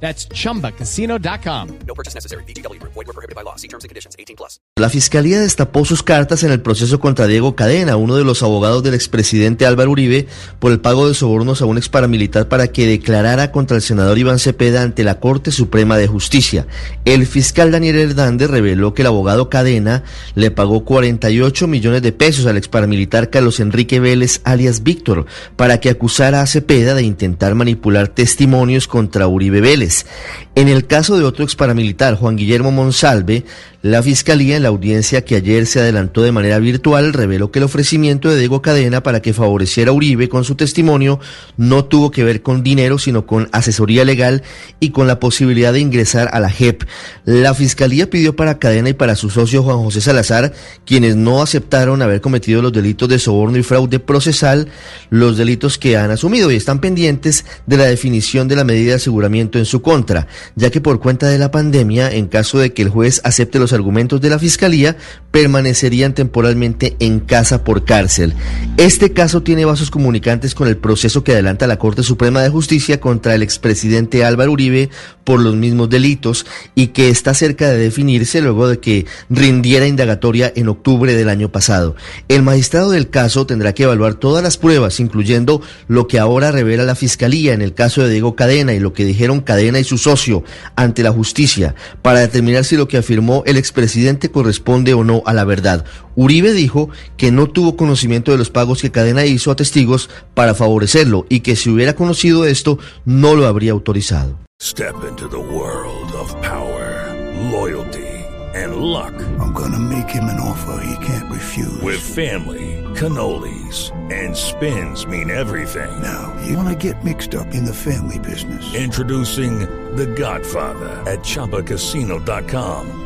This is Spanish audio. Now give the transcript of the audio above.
That's chumbacasino.com. No purchase necessary. BGW. Void were prohibited by law. See terms and conditions. 18 plus. La fiscalía destapó sus cartas en el proceso contra Diego Cadena, uno de los abogados del expresidente Álvaro Uribe, por el pago de sobornos a un ex paramilitar para que declarara contra el senador Iván Cepeda ante la Corte Suprema de Justicia. El fiscal Daniel Hernández reveló que el abogado Cadena le pagó 48 millones de pesos al ex paramilitar Carlos Enrique Vélez, alias Víctor, para que acusara a Cepeda de intentar manipular testimonios contra Uribe Vélez. En el caso de otro ex paramilitar, Juan Guillermo Monsalve, la fiscalía en la audiencia que ayer se adelantó de manera virtual reveló que el ofrecimiento de Diego Cadena para que favoreciera a Uribe con su testimonio no tuvo que ver con dinero, sino con asesoría legal y con la posibilidad de ingresar a la JEP. La fiscalía pidió para Cadena y para su socio Juan José Salazar, quienes no aceptaron haber cometido los delitos de soborno y fraude procesal, los delitos que han asumido y están pendientes de la definición de la medida de aseguramiento en su contra, ya que por cuenta de la pandemia, en caso de que el juez acepte los argumentos de la Fiscalía, permanecerían temporalmente en casa por cárcel. Este caso tiene vasos comunicantes con el proceso que adelanta la Corte Suprema de Justicia contra el expresidente Álvaro Uribe por los mismos delitos y que está cerca de definirse luego de que rindiera indagatoria en octubre del año pasado. El magistrado del caso tendrá que evaluar todas las pruebas, incluyendo lo que ahora revela la Fiscalía en el caso de Diego Cadena y lo que dijeron Cadena y su socio ante la justicia, para determinar si lo que afirmó el expresidente corresponde o no a la verdad. Uribe dijo que no tuvo conocimiento de los pagos que Cadena hizo a testigos para favorecerlo y que si hubiera conocido esto no lo habría autorizado. Step into the world of power, loyalty, and luck. I'm gonna make him an offer he can't refuse. With family, cannolis, and spins mean everything. Now, you wanna get mixed up in the family business. Introducing The Godfather at ChumbaCasino.com.